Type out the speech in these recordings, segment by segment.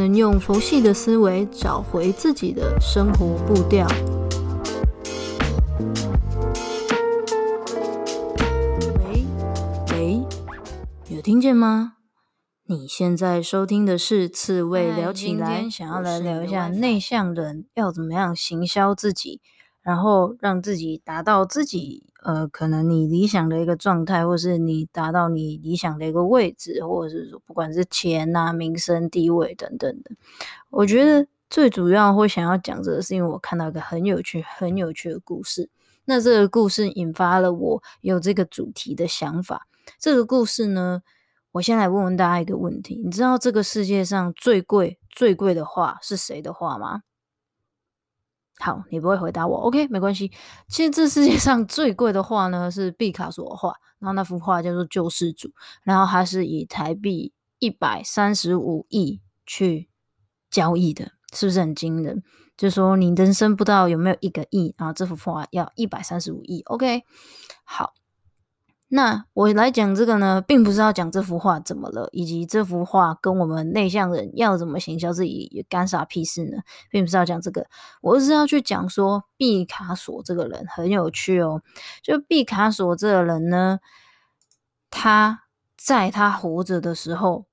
能用佛系的思维找回自己的生活步调。喂喂，有听见吗？你现在收听的是《刺猬聊起来》，今天想要来聊一下内向人要怎么样行销自己，然后让自己达到自己。呃，可能你理想的一个状态，或是你达到你理想的一个位置，或者是说不管是钱啊、名声、地位等等的，我觉得最主要会想要讲这个，是因为我看到一个很有趣、很有趣的故事。那这个故事引发了我有这个主题的想法。这个故事呢，我先来问问大家一个问题：你知道这个世界上最贵、最贵的画是谁的画吗？好，你不会回答我，OK，没关系。其实这世界上最贵的画呢，是毕卡索的画，然后那幅画叫做《救世主》，然后它是以台币一百三十五亿去交易的，是不是很惊人？就说你人生不知道有没有一个亿，然后这幅画要一百三十五亿，OK，好。那我来讲这个呢，并不是要讲这幅画怎么了，以及这幅画跟我们内向人要怎么行销自己也干啥屁事呢？并不是要讲这个，我是要去讲说毕卡索这个人很有趣哦。就毕卡索这个人呢，他在他活着的时候，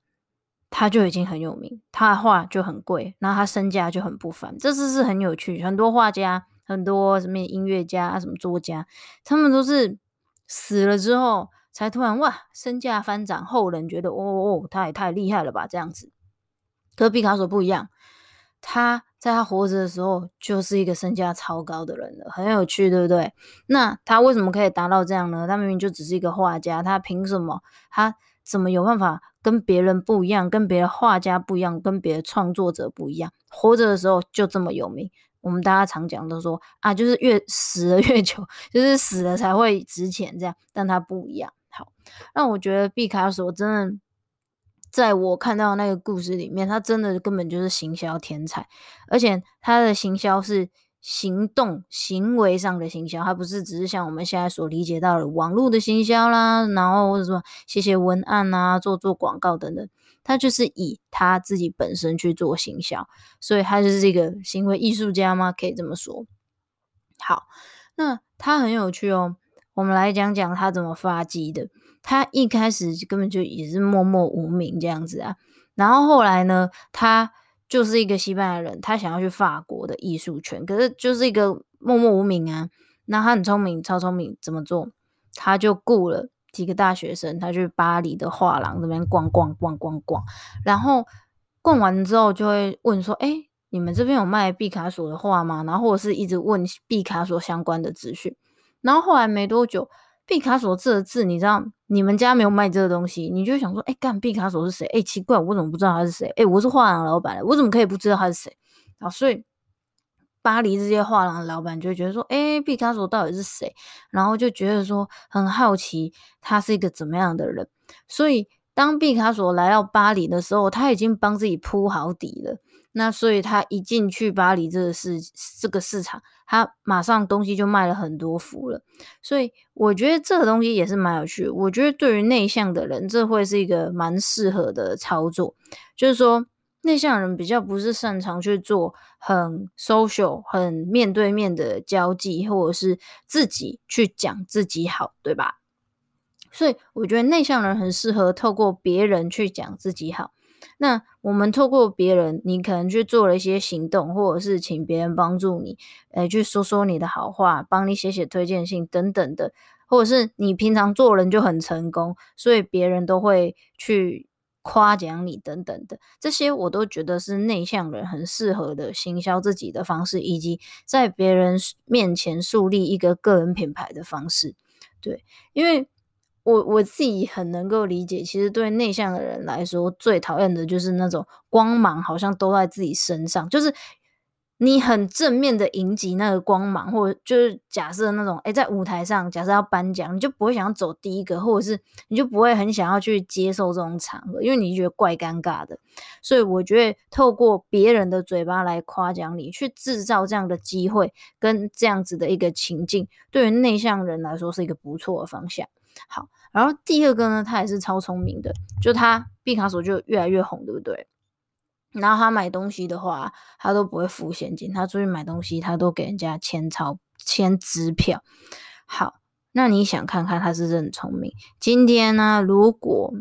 他就已经很有名，他的画就很贵，然后他身价就很不凡。这次是很有趣，很多画家、很多什么音乐家、什么作家，他们都是。死了之后，才突然哇，身价翻涨，后人觉得哦哦，他也太厉害了吧，这样子。可毕卡索不一样，他在他活着的时候就是一个身价超高的人了，很有趣，对不对？那他为什么可以达到这样呢？他明明就只是一个画家，他凭什么？他怎么有办法跟别人不一样，跟别的画家不一样，跟别的创作者不一样？活着的时候就这么有名？我们大家常讲都说啊，就是越死了越久，就是死了才会值钱这样，但他不一样。好，那我觉得毕卡索真的，在我看到那个故事里面，他真的根本就是行销天才，而且他的行销是行动行为上的行销，他不是只是像我们现在所理解到的网络的行销啦，然后或者说写写文案啊，做做广告等等。他就是以他自己本身去做行销，所以他就是这个行为艺术家吗？可以这么说。好，那他很有趣哦。我们来讲讲他怎么发迹的。他一开始根本就也是默默无名这样子啊。然后后来呢，他就是一个西班牙人，他想要去法国的艺术圈，可是就是一个默默无名啊。那他很聪明，超聪明，怎么做？他就雇了。几个大学生，他去巴黎的画廊这边逛逛逛逛逛，然后逛完之后就会问说：“哎，你们这边有卖毕卡索的画吗？”然后或者是一直问毕卡索相关的资讯。然后后来没多久，毕卡索这个字，你知道，你们家没有卖这个东西，你就想说：“哎，干毕卡索是谁？哎，奇怪，我怎么不知道他是谁？哎，我是画廊老板，我怎么可以不知道他是谁？”啊，所以。巴黎这些画廊的老板就会觉得说，哎，毕卡索到底是谁？然后就觉得说很好奇，他是一个怎么样的人。所以当毕卡索来到巴黎的时候，他已经帮自己铺好底了。那所以他一进去巴黎这个市这个市场，他马上东西就卖了很多幅了。所以我觉得这个东西也是蛮有趣的。我觉得对于内向的人，这会是一个蛮适合的操作，就是说。内向人比较不是擅长去做很 social、很面对面的交际，或者是自己去讲自己好，对吧？所以我觉得内向人很适合透过别人去讲自己好。那我们透过别人，你可能去做了一些行动，或者是请别人帮助你，诶，去说说你的好话，帮你写写推荐信等等的，或者是你平常做人就很成功，所以别人都会去。夸奖你等等的这些，我都觉得是内向人很适合的行销自己的方式，以及在别人面前树立一个个人品牌的方式。对，因为我我自己很能够理解，其实对内向的人来说，最讨厌的就是那种光芒好像都在自己身上，就是你很正面的迎击那个光芒，或者就是假设那种，诶，在舞台上假设要颁奖，你就不会想要走第一个，或者是你就不会很想要去接受这种场合，因为你觉得怪尴尬的。所以我觉得透过别人的嘴巴来夸奖你，去制造这样的机会跟这样子的一个情境，对于内向人来说是一个不错的方向。好，然后第二个呢，他也是超聪明的，就他毕卡索就越来越红，对不对？然后他买东西的话，他都不会付现金。他出去买东西，他都给人家签钞、签支票。好，那你想看看他是不是很聪明？今天呢，如果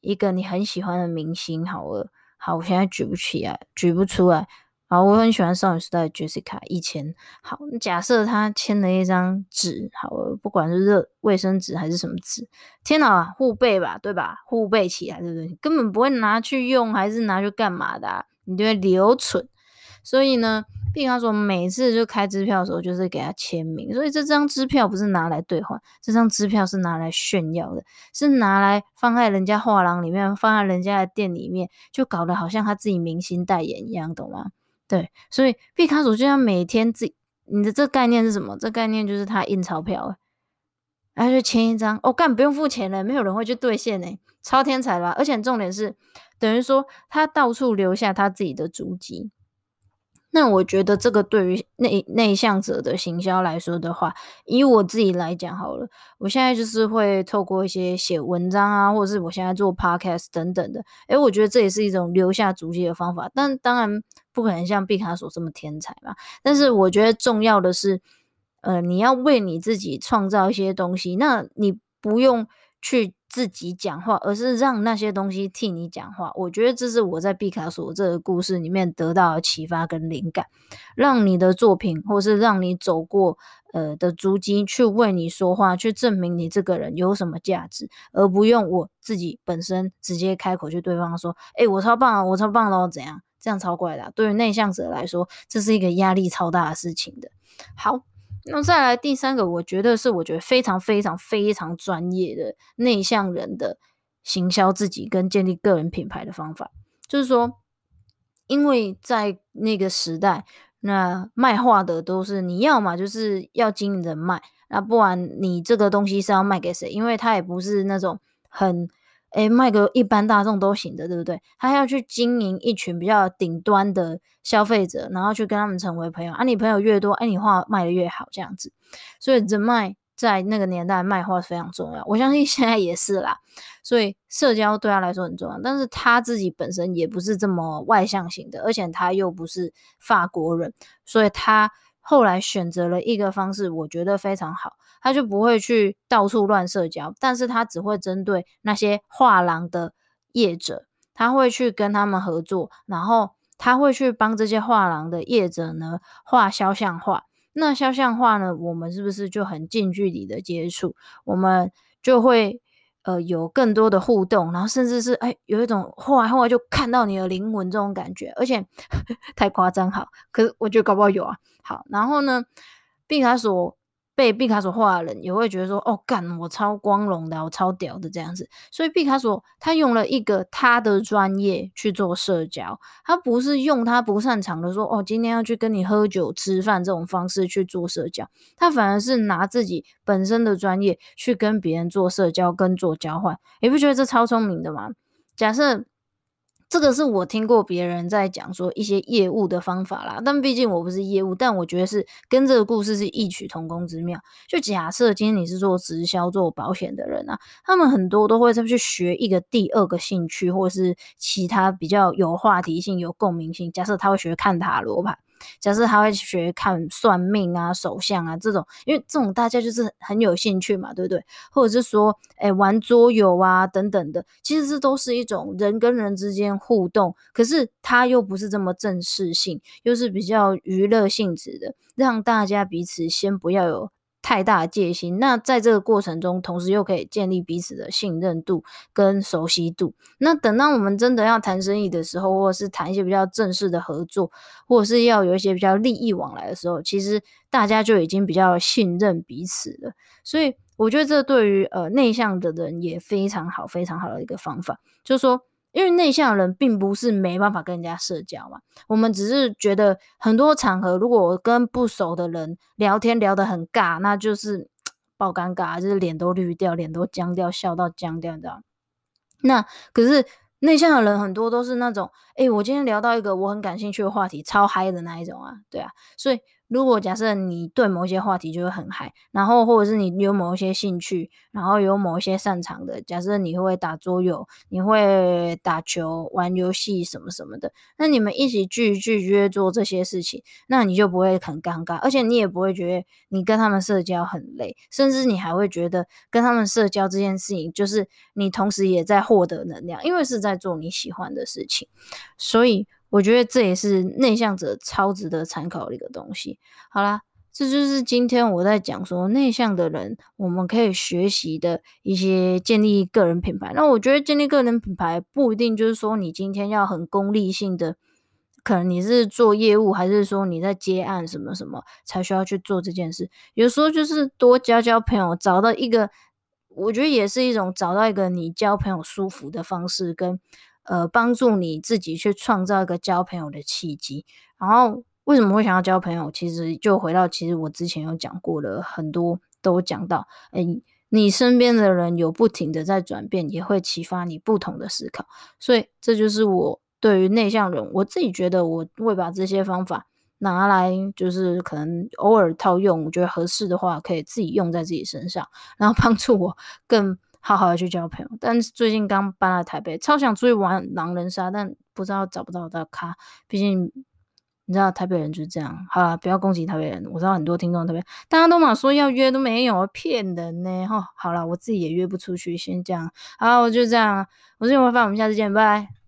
一个你很喜欢的明星，好了，好，我现在举不起来，举不出来。好，我很喜欢少女时代的 Jessica，以前好，假设他签了一张纸，好，不管是热卫生纸还是什么纸，天哪，护贝吧，对吧？护贝起来，对不对？根本不会拿去用，还是拿去干嘛的？你就会留存。所以呢，毕卡索每次就开支票的时候，就是给他签名。所以这张支票不是拿来兑换，这张支票是拿来炫耀的，是拿来放在人家画廊里面，放在人家的店里面，就搞得好像他自己明星代言一样，懂吗？对，所以毕卡索就像每天自，你的这概念是什么？这概念就是他印钞票，然后就签一张，哦，干不用付钱了，没有人会去兑现呢，超天才吧？而且重点是，等于说他到处留下他自己的足迹。那我觉得这个对于内内向者的行销来说的话，以我自己来讲好了，我现在就是会透过一些写文章啊，或者是我现在做 podcast 等等的，诶，我觉得这也是一种留下足迹的方法。但当然不可能像毕卡索这么天才嘛。但是我觉得重要的是，呃，你要为你自己创造一些东西，那你不用去。自己讲话，而是让那些东西替你讲话。我觉得这是我在毕卡索这个故事里面得到的启发跟灵感，让你的作品，或是让你走过呃的足迹去为你说话，去证明你这个人有什么价值，而不用我自己本身直接开口去对方说：“诶，我超棒啊，我超棒咯，怎样？”这样超怪的。对于内向者来说，这是一个压力超大的事情的。好。那再来第三个，我觉得是我觉得非常非常非常专业的内向人的行销自己跟建立个人品牌的方法，就是说，因为在那个时代，那卖画的都是你要嘛，就是要经营人脉，那不然你这个东西是要卖给谁？因为他也不是那种很。诶，卖个一般大众都行的，对不对？他要去经营一群比较顶端的消费者，然后去跟他们成为朋友。啊，你朋友越多，哎，你画卖的越好，这样子。所以人脉在那个年代卖画非常重要，我相信现在也是啦。所以社交对他来说很重要，但是他自己本身也不是这么外向型的，而且他又不是法国人，所以他后来选择了一个方式，我觉得非常好。他就不会去到处乱社交，但是他只会针对那些画廊的业者，他会去跟他们合作，然后他会去帮这些画廊的业者呢画肖像画。那肖像画呢，我们是不是就很近距离的接触？我们就会呃有更多的互动，然后甚至是哎有一种后来后来就看到你的灵魂这种感觉，而且 太夸张好，可是我觉得搞不好有啊。好，然后呢，毕卡索。被毕卡索画的人也会觉得说：“哦，干，我超光荣的，我超屌的这样子。”所以毕卡索他用了一个他的专业去做社交，他不是用他不擅长的说：“哦，今天要去跟你喝酒吃饭这种方式去做社交。”他反而是拿自己本身的专业去跟别人做社交跟做交换。你不觉得这超聪明的吗？假设。这个是我听过别人在讲说一些业务的方法啦，但毕竟我不是业务，但我觉得是跟这个故事是异曲同工之妙。就假设今天你是做直销、做保险的人啊，他们很多都会再去学一个第二个兴趣，或是其他比较有话题性、有共鸣性。假设他会学看塔罗牌。假设他会学看算命啊、手相啊这种，因为这种大家就是很有兴趣嘛，对不对？或者是说，哎，玩桌游啊等等的，其实这都是一种人跟人之间互动，可是他又不是这么正式性，又是比较娱乐性质的，让大家彼此先不要有。太大的戒心，那在这个过程中，同时又可以建立彼此的信任度跟熟悉度。那等到我们真的要谈生意的时候，或者是谈一些比较正式的合作，或者是要有一些比较利益往来的时候，其实大家就已经比较信任彼此了。所以我觉得这对于呃内向的人也非常好，非常好的一个方法，就是说，因为内向的人并不是没办法跟人家社交嘛，我们只是觉得很多场合，如果我跟不熟的人聊天聊得很尬，那就是 爆尴尬，就是脸都绿掉，脸都僵掉，笑到僵掉你知道。那可是内向的人很多都是那种，哎，我今天聊到一个我很感兴趣的话题，超嗨的那一种啊，对啊，所以。如果假设你对某一些话题就会很嗨，然后或者是你有某一些兴趣，然后有某一些擅长的，假设你会打桌游，你会打球、玩游戏什么什么的，那你们一起聚一聚约做这些事情，那你就不会很尴尬，而且你也不会觉得你跟他们社交很累，甚至你还会觉得跟他们社交这件事情，就是你同时也在获得能量，因为是在做你喜欢的事情，所以。我觉得这也是内向者超值得参考的一个东西。好啦，这就是今天我在讲说内向的人我们可以学习的一些建立个人品牌。那我觉得建立个人品牌不一定就是说你今天要很功利性的，可能你是做业务，还是说你在接案什么什么才需要去做这件事。有时候就是多交交朋友，找到一个，我觉得也是一种找到一个你交朋友舒服的方式跟。呃，帮助你自己去创造一个交朋友的契机。然后，为什么会想要交朋友？其实就回到，其实我之前有讲过的，很多都讲到，诶，你身边的人有不停的在转变，也会启发你不同的思考。所以，这就是我对于内向人，我自己觉得我会把这些方法拿来，就是可能偶尔套用，我觉得合适的话，可以自己用在自己身上，然后帮助我更。好好的去交朋友，但是最近刚搬来台北，超想出去玩狼人杀，但不知道找不到的咖。毕竟你知道台北人就是这样。好了，不要攻击台北人，我知道很多听众特别，大家都嘛说要约都没有，骗人呢。哈，好了，我自己也约不出去，先这样。好，我就这样，我是永发，我们下次见，拜拜。